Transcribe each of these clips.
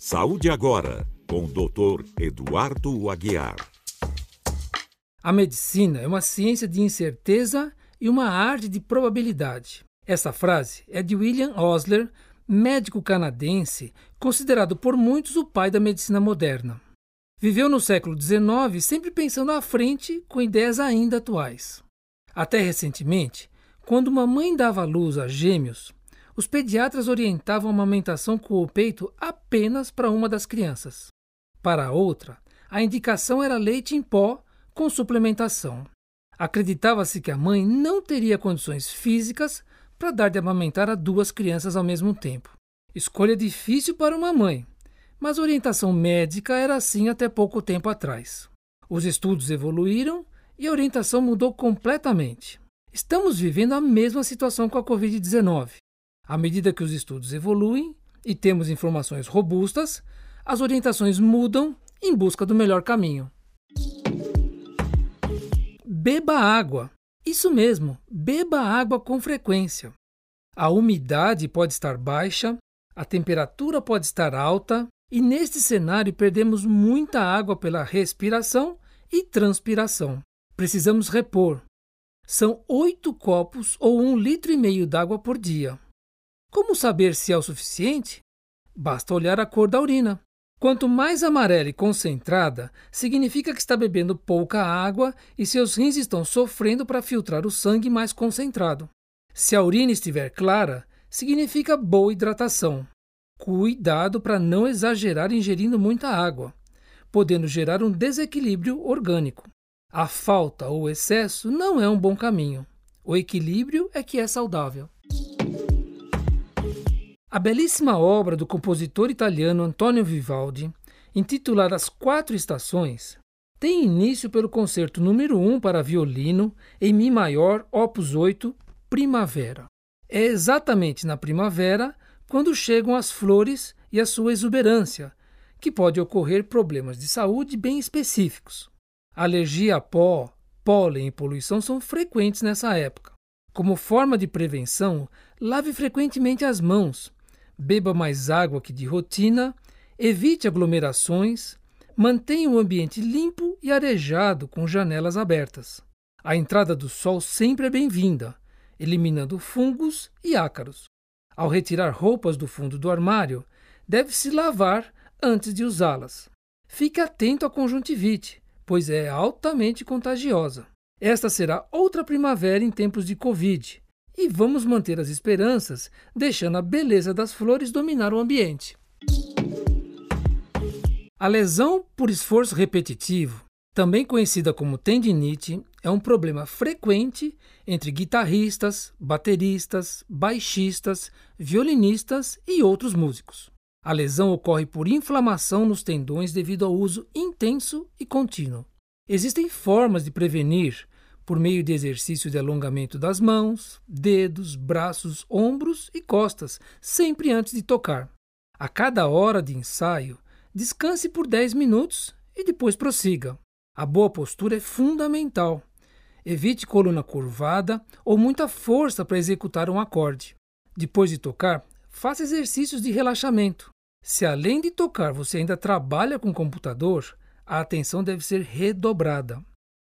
Saúde Agora, com o Dr. Eduardo Aguiar. A medicina é uma ciência de incerteza e uma arte de probabilidade. Essa frase é de William Osler, médico canadense, considerado por muitos o pai da medicina moderna. Viveu no século XIX sempre pensando à frente com ideias ainda atuais. Até recentemente, quando uma mãe dava à luz a gêmeos, os pediatras orientavam a amamentação com o peito apenas para uma das crianças. Para a outra, a indicação era leite em pó com suplementação. Acreditava-se que a mãe não teria condições físicas para dar de amamentar a duas crianças ao mesmo tempo. Escolha difícil para uma mãe, mas orientação médica era assim até pouco tempo atrás. Os estudos evoluíram e a orientação mudou completamente. Estamos vivendo a mesma situação com a Covid-19. À medida que os estudos evoluem e temos informações robustas, as orientações mudam em busca do melhor caminho. Beba água. Isso mesmo, beba água com frequência. A umidade pode estar baixa, a temperatura pode estar alta, e neste cenário perdemos muita água pela respiração e transpiração. Precisamos repor. São oito copos ou um litro e meio d'água por dia. Como saber se é o suficiente? Basta olhar a cor da urina. Quanto mais amarela e concentrada, significa que está bebendo pouca água e seus rins estão sofrendo para filtrar o sangue mais concentrado. Se a urina estiver clara, significa boa hidratação. Cuidado para não exagerar ingerindo muita água, podendo gerar um desequilíbrio orgânico. A falta ou excesso não é um bom caminho. O equilíbrio é que é saudável. A belíssima obra do compositor italiano Antonio Vivaldi, intitulada As Quatro Estações, tem início pelo concerto número 1 para violino em Mi maior, opus 8, Primavera. É exatamente na primavera quando chegam as flores e a sua exuberância, que pode ocorrer problemas de saúde bem específicos. Alergia a pó, pólen e poluição são frequentes nessa época. Como forma de prevenção, lave frequentemente as mãos, beba mais água que de rotina, evite aglomerações, mantenha o ambiente limpo e arejado com janelas abertas. A entrada do sol sempre é bem-vinda, eliminando fungos e ácaros. Ao retirar roupas do fundo do armário, deve-se lavar antes de usá-las. Fique atento à conjuntivite, pois é altamente contagiosa. Esta será outra primavera em tempos de Covid, e vamos manter as esperanças, deixando a beleza das flores dominar o ambiente. A lesão por esforço repetitivo, também conhecida como tendinite, é um problema frequente entre guitarristas, bateristas, baixistas, violinistas e outros músicos. A lesão ocorre por inflamação nos tendões devido ao uso intenso e contínuo. Existem formas de prevenir por meio de exercício de alongamento das mãos, dedos, braços, ombros e costas, sempre antes de tocar. A cada hora de ensaio, descanse por 10 minutos e depois prossiga. A boa postura é fundamental. Evite coluna curvada ou muita força para executar um acorde. Depois de tocar, faça exercícios de relaxamento. Se além de tocar você ainda trabalha com computador, a atenção deve ser redobrada.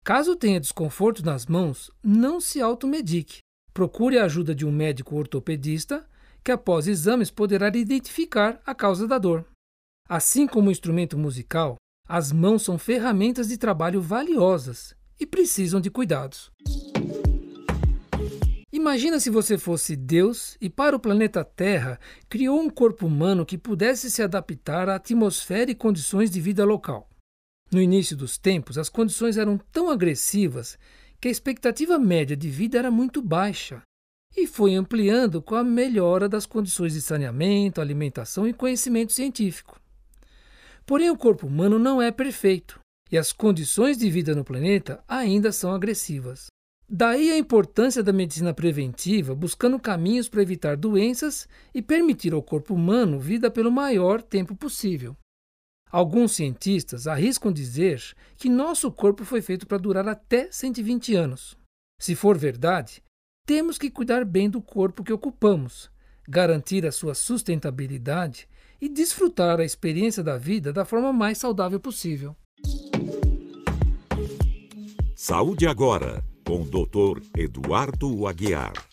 Caso tenha desconforto nas mãos, não se automedique. Procure a ajuda de um médico ortopedista, que após exames poderá identificar a causa da dor. Assim como o instrumento musical, as mãos são ferramentas de trabalho valiosas e precisam de cuidados. Imagina se você fosse Deus e para o planeta Terra criou um corpo humano que pudesse se adaptar à atmosfera e condições de vida local. No início dos tempos, as condições eram tão agressivas que a expectativa média de vida era muito baixa e foi ampliando com a melhora das condições de saneamento, alimentação e conhecimento científico. Porém, o corpo humano não é perfeito e as condições de vida no planeta ainda são agressivas. Daí a importância da medicina preventiva, buscando caminhos para evitar doenças e permitir ao corpo humano vida pelo maior tempo possível. Alguns cientistas arriscam dizer que nosso corpo foi feito para durar até 120 anos. Se for verdade, temos que cuidar bem do corpo que ocupamos, garantir a sua sustentabilidade e desfrutar a experiência da vida da forma mais saudável possível. Saúde agora, com o Dr. Eduardo Aguiar.